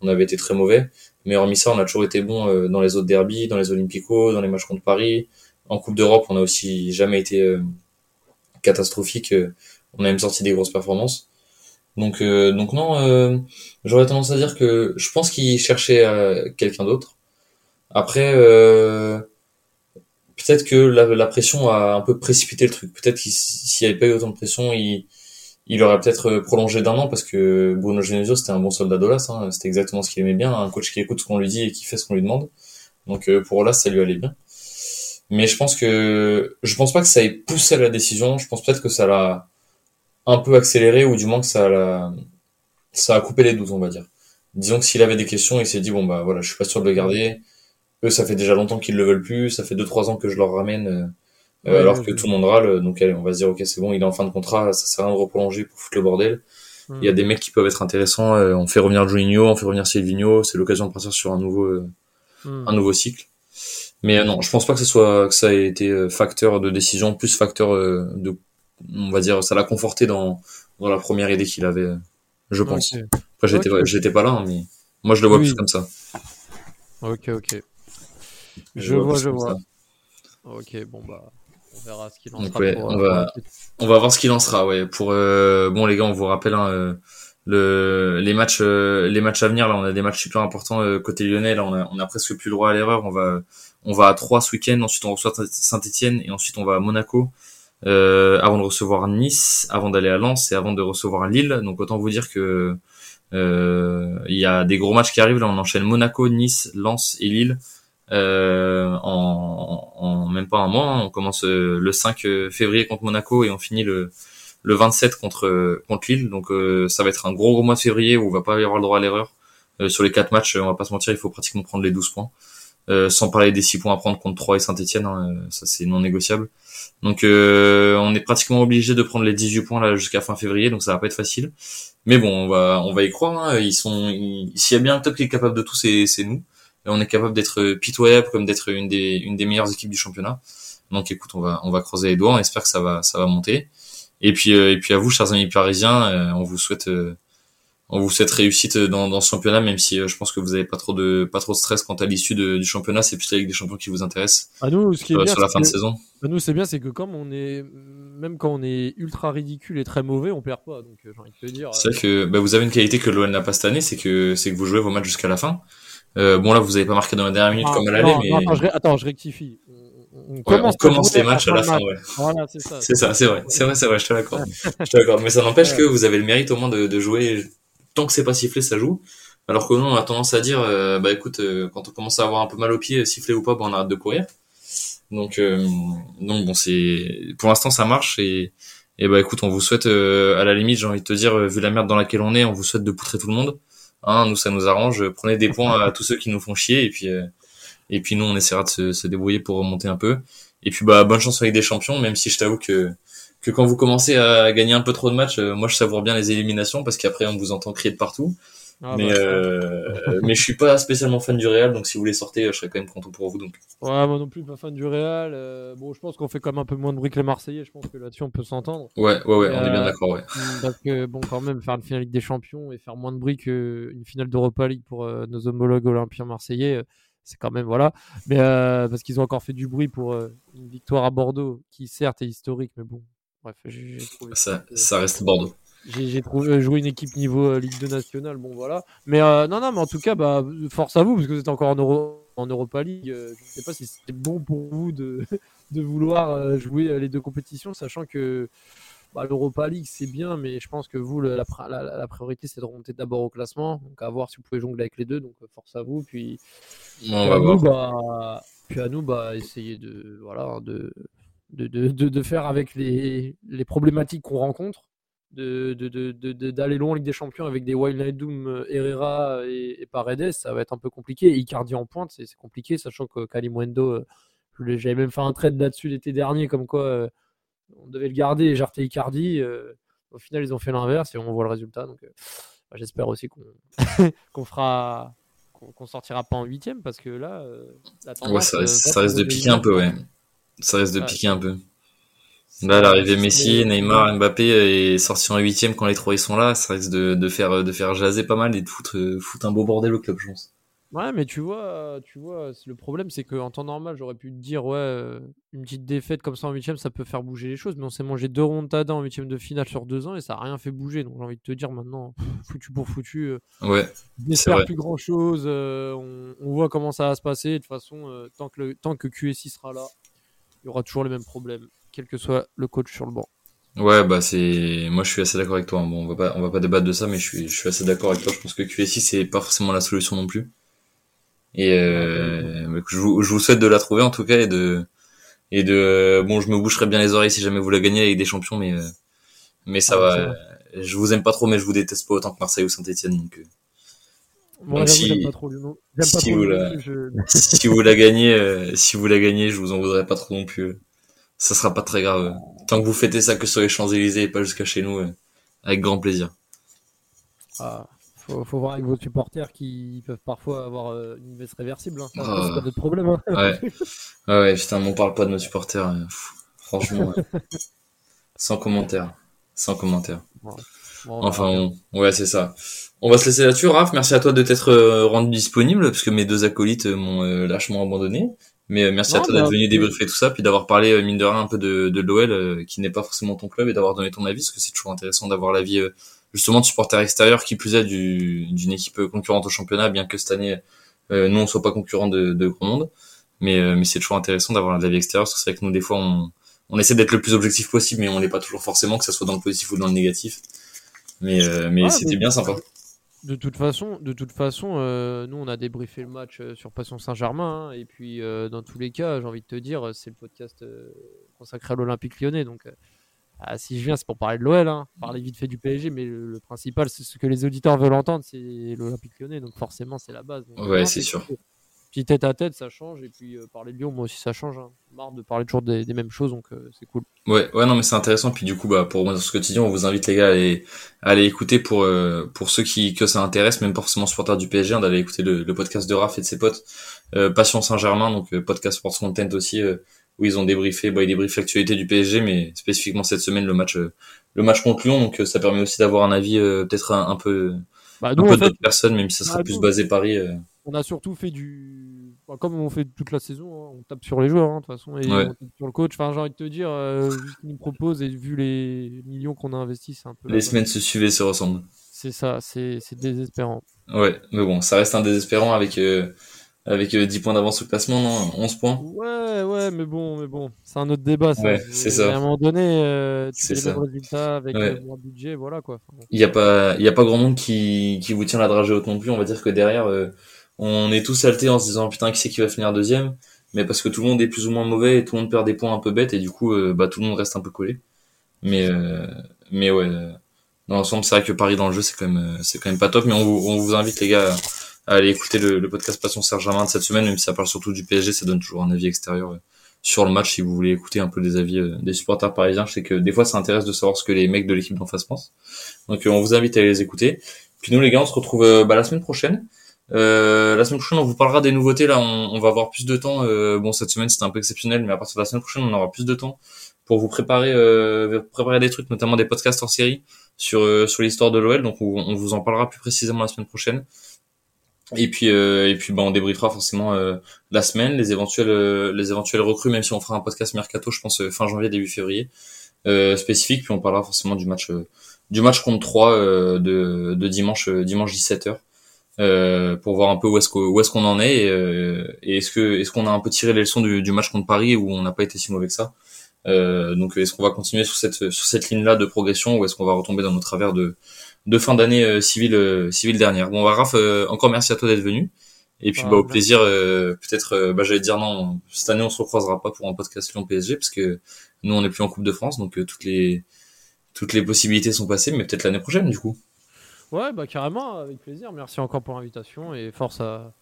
on avait été très mauvais. Mais hormis ça, on a toujours été bon euh, dans les autres derbies, dans les Olympicos, dans les matchs contre Paris. En Coupe d'Europe, on a aussi jamais été euh, catastrophique. Euh, on a même sorti des grosses performances. Donc, donc non, j'aurais tendance à dire que je pense qu'il cherchait quelqu'un d'autre. Après, peut-être que la, pression a un peu précipité le truc. Peut-être qu'il s'il n'y avait pas eu autant de pression, il, il aurait peut-être euh, prolongé d'un an parce que Bruno Genesio c'était un bon soldat d'Olas, hein, c'était exactement ce qu'il aimait bien, un coach qui écoute ce qu'on lui dit et qui fait ce qu'on lui demande. Donc euh, pour Olas ça lui allait bien. Mais je pense que je pense pas que ça ait poussé à la décision, je pense peut-être que ça l'a un peu accéléré ou du moins que ça l'a ça a coupé les doutes on va dire. Disons que s'il avait des questions, il s'est dit bon bah voilà, je suis pas sûr de le garder. Eux ça fait déjà longtemps qu'ils le veulent plus, ça fait deux trois ans que je leur ramène euh, euh, alors que tout le monde râle, donc allez, on va se dire ok c'est bon, il est en fin de contrat, ça sert à rien de reprolonger pour foutre le bordel. Il y a des mecs qui peuvent être intéressants, euh, on fait revenir Juninho, on fait revenir Silvino, c'est l'occasion de partir sur un nouveau euh, hmm. un nouveau cycle. Mais non, je pense pas que ce soit que ça ait été facteur de décision, plus facteur de on va dire ça l'a conforté dans dans la première idée qu'il avait, je pense. Après j'étais j'étais pas là, mais moi je le vois plus comme ça. Ok ok. Je, vois, je vois. Ok, bon bah on verra ce qu'il en sera. on, va, on va voir ce qu'il en sera. Ouais. Pour euh, bon les gars, on vous rappelle hein, euh, le les matchs euh, les matchs à venir. Là, on a des matchs super importants côté lyonnais. Là, on a on a presque plus le droit à l'erreur. On va on va à trois ce week-end. Ensuite, on reçoit Saint-Etienne et ensuite on va à Monaco. avant de recevoir Nice, avant d'aller à Lens et avant de recevoir Lille. Donc autant vous dire que il y a des gros matchs qui arrivent. Là, on enchaîne Monaco, Nice, Lens et Lille euh, en, en, même pas un mois. Hein. On commence euh, le 5 euh, février contre Monaco et on finit le, le 27 contre contre Lille. Donc ça va être un gros gros mois de février où on va pas avoir le droit à l'erreur. sur les quatre matchs, on va pas se mentir, il faut pratiquement prendre les 12 points. Euh, sans parler des 6 points à prendre contre 3 et Saint-Etienne, hein, ça c'est non négociable. Donc euh, on est pratiquement obligé de prendre les 18 points là jusqu'à fin février, donc ça va pas être facile. Mais bon, on va on va y croire. Hein. Ils sont, s'il y a bien un top qui est capable de tout, c'est nous on est capable d'être pitoyable comme d'être une des une des meilleures équipes du championnat. Donc écoute, on va on va croiser les doigts, on espère que ça va ça va monter. Et puis euh, et puis à vous chers amis parisiens, euh, on vous souhaite euh, on vous souhaite réussite dans, dans ce championnat, même si je pense que vous avez pas trop de pas trop de stress quant à l'issue du championnat. C'est plus la Ligue des Champions qui vous intéresse. À nous, ce qui est bien, sur la fin de saison. À nous, c'est bien, c'est que comme on est même quand on est ultra ridicule et très mauvais, on perd pas. Donc j'ai envie de te dire. C'est vrai que bah, vous avez une qualité que l'OL n'a pas cette année, c'est que c'est que vous jouez vos matchs jusqu'à la fin. Euh, bon là, vous avez pas marqué dans la dernière minute comme à l'aller, mais attends je, on commence, les matchs à la fin, ouais. Voilà, c'est ça. C'est ça, c'est vrai, c'est vrai, c'est vrai, je te l'accorde. je te l'accorde. Mais ça n'empêche que vous avez le mérite au moins de, de jouer. Tant que c'est pas sifflé, ça joue. Alors que nous, on a tendance à dire, euh, bah écoute, euh, quand on commence à avoir un peu mal aux pieds, sifflé ou pas, bah, on arrête de courir. Donc, euh, donc bon, c'est pour l'instant ça marche et et bah écoute, on vous souhaite à la limite, j'ai envie de te dire, vu la merde dans laquelle on est, on vous souhaite de poutrer tout le monde. Hein, nous ça nous arrange. Prenez des points à tous ceux qui nous font chier et puis et puis nous, on essaiera de se, se, débrouiller pour remonter un peu. Et puis bah bonne chance avec des champions, même si je t'avoue que que quand vous commencez à gagner un peu trop de matchs, euh, moi je savoure bien les éliminations parce qu'après on vous entend crier de partout. Ah, mais bah, euh, mais je suis pas spécialement fan du Real, donc si vous les sortez, je serais quand même content pour vous. Donc. Ouais, moi non plus pas fan du Real. Euh, bon, je pense qu'on fait quand même un peu moins de bruit que les Marseillais. Je pense que là-dessus on peut s'entendre. Ouais, ouais, ouais, on est bien d'accord, ouais. Parce que bon, quand même faire une finale Ligue des Champions et faire moins de bruit qu'une finale d'Europa League pour nos homologues olympiens marseillais c'est quand même voilà. Mais euh, parce qu'ils ont encore fait du bruit pour euh, une victoire à Bordeaux, qui certes est historique, mais bon, bref, j'ai trouvé ça, ça reste Bordeaux. J'ai trouvé jouer une équipe niveau euh, Ligue 2 nationale, bon voilà. Mais non, non, mais en tout cas, bah, force à vous parce que vous êtes encore en, Euro, en Europa League. je ne sais pas si c'était bon pour vous de, de vouloir jouer les deux compétitions, sachant que bah, l'Europa League, c'est bien, mais je pense que vous, la, la, priorité, c'est de remonter d'abord au classement. Donc, à voir si vous pouvez jongler avec les deux. Donc, force à vous. Puis, va nous, bah, puis à nous, bah, essayer de, voilà, de, de, de, de faire avec les, les problématiques qu'on rencontre. D'aller de, loin en Ligue des Champions avec des Wild Night Doom, Herrera et, et, Paredes, ça va être un peu compliqué. Icardi en pointe, c'est compliqué, sachant que Kalimwendo, euh, j'avais même fait un trade là-dessus l'été dernier, comme quoi euh, on devait le garder et jarter Icardi. Euh, au final, ils ont fait l'inverse et on voit le résultat. Donc, euh, bah, j'espère aussi qu'on qu'on fera qu'on sortira pas en huitième parce que là, euh, ça, risque, de piquer un peu, ouais. Ça risque de piquer un peu. Là, l'arrivée Messi, Neymar, Mbappé est sorti en huitième quand les trois ils sont là, ça risque de, de faire de faire jaser pas mal et de foutre, foutre un beau bordel au club, je pense. Ouais, mais tu vois, tu vois, le problème, c'est qu'en temps normal, j'aurais pu te dire, ouais, euh, une petite défaite comme ça en huitième, ça peut faire bouger les choses, mais on s'est mangé deux rondes en huitième de finale sur deux ans et ça a rien fait bouger. Donc j'ai envie de te dire maintenant, foutu pour foutu. Euh, ouais. J'espère plus grand chose. Euh, on, voit comment ça va se passer. De toute façon, tant que le, tant que QSI sera là, il y aura toujours les mêmes problèmes, quel que soit le coach sur le banc. Ouais, bah c'est, moi je suis assez d'accord avec toi. Bon, on va pas, on va pas débattre de ça, mais je suis, je suis assez d'accord avec toi. Je pense que QSI c'est pas forcément la solution non plus. Et euh, je, vous, je vous souhaite de la trouver en tout cas et de et de bon, je me boucherai bien les oreilles si jamais vous la gagnez avec des champions, mais euh, mais ça ah, va. Je vous aime pas trop, mais je vous déteste pas autant que Marseille ou Saint-Etienne. Donc, euh, donc si, pas trop si, vous la, si vous la gagnez, si vous la gagnez, je vous en voudrais pas trop non plus. Ça sera pas très grave. Tant que vous fêtez ça que sur les Champs Élysées et pas jusqu'à chez nous, avec grand plaisir. Ah, faut, faut voir avec vos supporters qui peuvent parfois avoir euh, une veste réversible. Hein. C'est pas de problème. Hein. Ouais. ouais, putain, on parle pas de nos supporters. Hein. franchement, sans commentaire. Sans commentaire. enfin, ouais, c'est ça. On va se laisser là-dessus, Raph. Merci à toi de t'être euh, rendu disponible, parce que mes deux acolytes m'ont euh, lâchement abandonné. Mais merci à toi d'être venu débriefer tout ça, puis d'avoir parlé, mine de rien, un peu de, de l'OL, qui n'est pas forcément ton club, et d'avoir donné ton avis, parce que c'est toujours intéressant d'avoir l'avis justement de supporters extérieurs qui plus est d'une équipe concurrente au championnat, bien que cette année euh, nous on soit pas concurrent de, de grand monde, mais euh, mais c'est toujours intéressant d'avoir l'avis extérieur parce que c'est vrai que nous des fois on on essaie d'être le plus objectif possible, mais on n'est pas toujours forcément que ça soit dans le positif ou dans le négatif. Mais euh, mais c'était bien sympa. De toute façon, de toute façon, euh, nous on a débriefé le match sur Passion Saint-Germain hein, et puis dans tous les cas, j'ai envie de te dire, c'est le podcast consacré à l'Olympique Lyonnais, donc ah, si je viens, c'est pour parler de l'OL, hein. parler vite fait du PSG, mais le, principal, c'est ce que les auditeurs veulent entendre, c'est l'Olympique lyonnais, donc forcément, c'est la base. ouais, c'est sûr. Puis tête à tête, ça change, et puis euh, parler de Lyon, moi aussi, ça change. Hein. Marre de parler toujours des, mêmes choses, donc euh, c'est cool. Ouais, ouais, non, mais c'est intéressant. Puis du coup, bah, pour moi, dans ce quotidien, on vous invite les gars à aller, à aller écouter pour euh, pour ceux qui que ça intéresse, même pas forcément supporters du PSG, hein, d'aller écouter le, podcast de Raph et de ses potes, Passion Saint-Germain, donc podcast Sports Content aussi où ils ont débriefé, bah, ils débriefent l'actualité du PSG, mais spécifiquement cette semaine le match, euh, le match contre Lyon. Donc euh, ça permet aussi d'avoir un avis euh, peut-être un, peu Bah, un peu d'autres personnes, même si ça sera Ah, plus nous. basé Paris. on a surtout fait du. bah, comme on fait toute la saison, hein, on tape sur les joueurs, hein, de toute façon, et Ouais. on tape sur le coach. Enfin, j'ai envie de te dire, euh, vu ce qu'il nous propose et vu les millions qu'on a investis, c'est un peu. Les semaines se suivent et se ressemblent. C'est ça, c'est c'est désespérant. Ouais, mais bon, ça reste un désespérant avec, euh, avec euh, 10 points d'avance au classement, non 11 points. Ouais, ouais, mais bon, mais bon, c'est un autre débat. Ça. Ouais, c'est ça. À un moment donné, euh, tu fais mêmes résultats avec Ouais. euh, moins de budget, voilà quoi. Il n'y a pas, il y a pas grand monde qui, qui vous tient la dragée haute non plus. On va dire que derrière, euh, on est tous saltés en se disant putain qui c'est qui va finir deuxième, mais parce que tout le monde est plus ou moins mauvais et tout le monde perd des points un peu bêtes et du coup, euh, bah tout le monde reste un peu collé. Mais, euh, mais ouais, euh, dans l'ensemble, c'est vrai que Paris dans le jeu, c'est quand même, euh, c'est quand même pas top. Mais on vous, on vous invite les gars à aller écouter le, le podcast Passion Serge-Germain de cette semaine, même si ça parle surtout du PSG, ça donne toujours un avis extérieur euh, sur le match si vous voulez écouter un peu des avis euh, des supporters parisiens. Je sais que des fois, ça intéresse de savoir ce que les mecs de l'équipe d'en face pensent. Donc, euh, on vous invite à les écouter. Puis nous, les gars, on se retrouve bah, la semaine prochaine. Euh, la semaine prochaine, on vous parlera des nouveautés. Là, on, on va avoir plus de temps. Euh, bon, cette semaine, c'était un peu exceptionnel, mais à partir de la semaine prochaine, on aura plus de temps pour vous préparer, euh, préparer des trucs, notamment des podcasts en série sur sur l'histoire de l'OL. Donc, on, on vous en parlera plus précisément la semaine prochaine. Et puis, euh, et puis, bah, on débriefera forcément euh, la semaine, les éventuels, euh, les éventuels recrues, même si on fera un podcast mercato, je pense euh, fin janvier, début février, euh, spécifique. Puis on parlera forcément du match, euh, du match contre 3 euh, de, de dimanche, dimanche 17h. Euh, pour voir un peu où est-ce qu'on est-ce qu'on en est et, et est-ce que est-ce qu'on a un peu tiré les leçons du, du match contre Paris où on n'a pas été si mauvais que ça donc est-ce qu'on va continuer sur cette sur cette ligne là de progression ou est-ce qu'on va retomber dans nos travers de de fin d'année euh, civile euh, civile dernière? Bon bah, Raph euh, encore merci à toi d'être venu. Et puis Ah, bah au plaisir euh, peut-être euh, bah j'allais dire non cette année on se recroisera pas pour un podcast Lyon PSG parce que nous on n'est plus en Coupe de France donc euh, toutes les toutes les possibilités sont passées mais peut-être l'année prochaine du coup. Ouais, bah carrément, avec plaisir. Merci encore pour l'invitation et force à,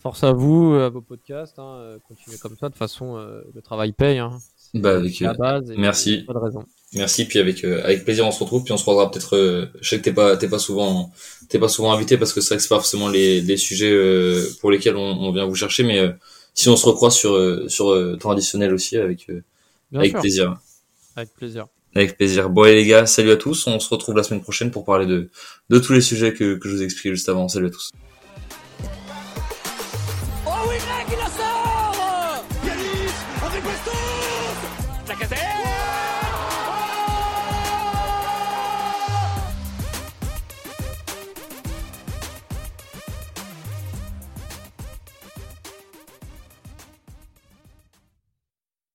force à vous, à vos podcasts. Hein, euh, continuez comme ça. De toute façon, euh, le travail paye. Hein. Bah, avec, la euh, base. et merci. Pas de raison. Merci, puis avec euh, avec plaisir on se retrouve, puis on se croisera peut-être. euh, je sais que t'es pas t'es pas souvent t'es pas souvent invité parce que c'est vrai que c'est pas forcément les les sujets euh, pour lesquels on, on vient vous chercher, mais euh, si on se recroise sur euh, sur euh, temps additionnel aussi avec euh, avec sûr, plaisir, avec plaisir. avec plaisir. Bon et les gars, salut à tous, on se retrouve la semaine prochaine pour parler de de tous les sujets que que je vous ai expliqués juste avant. Salut à tous.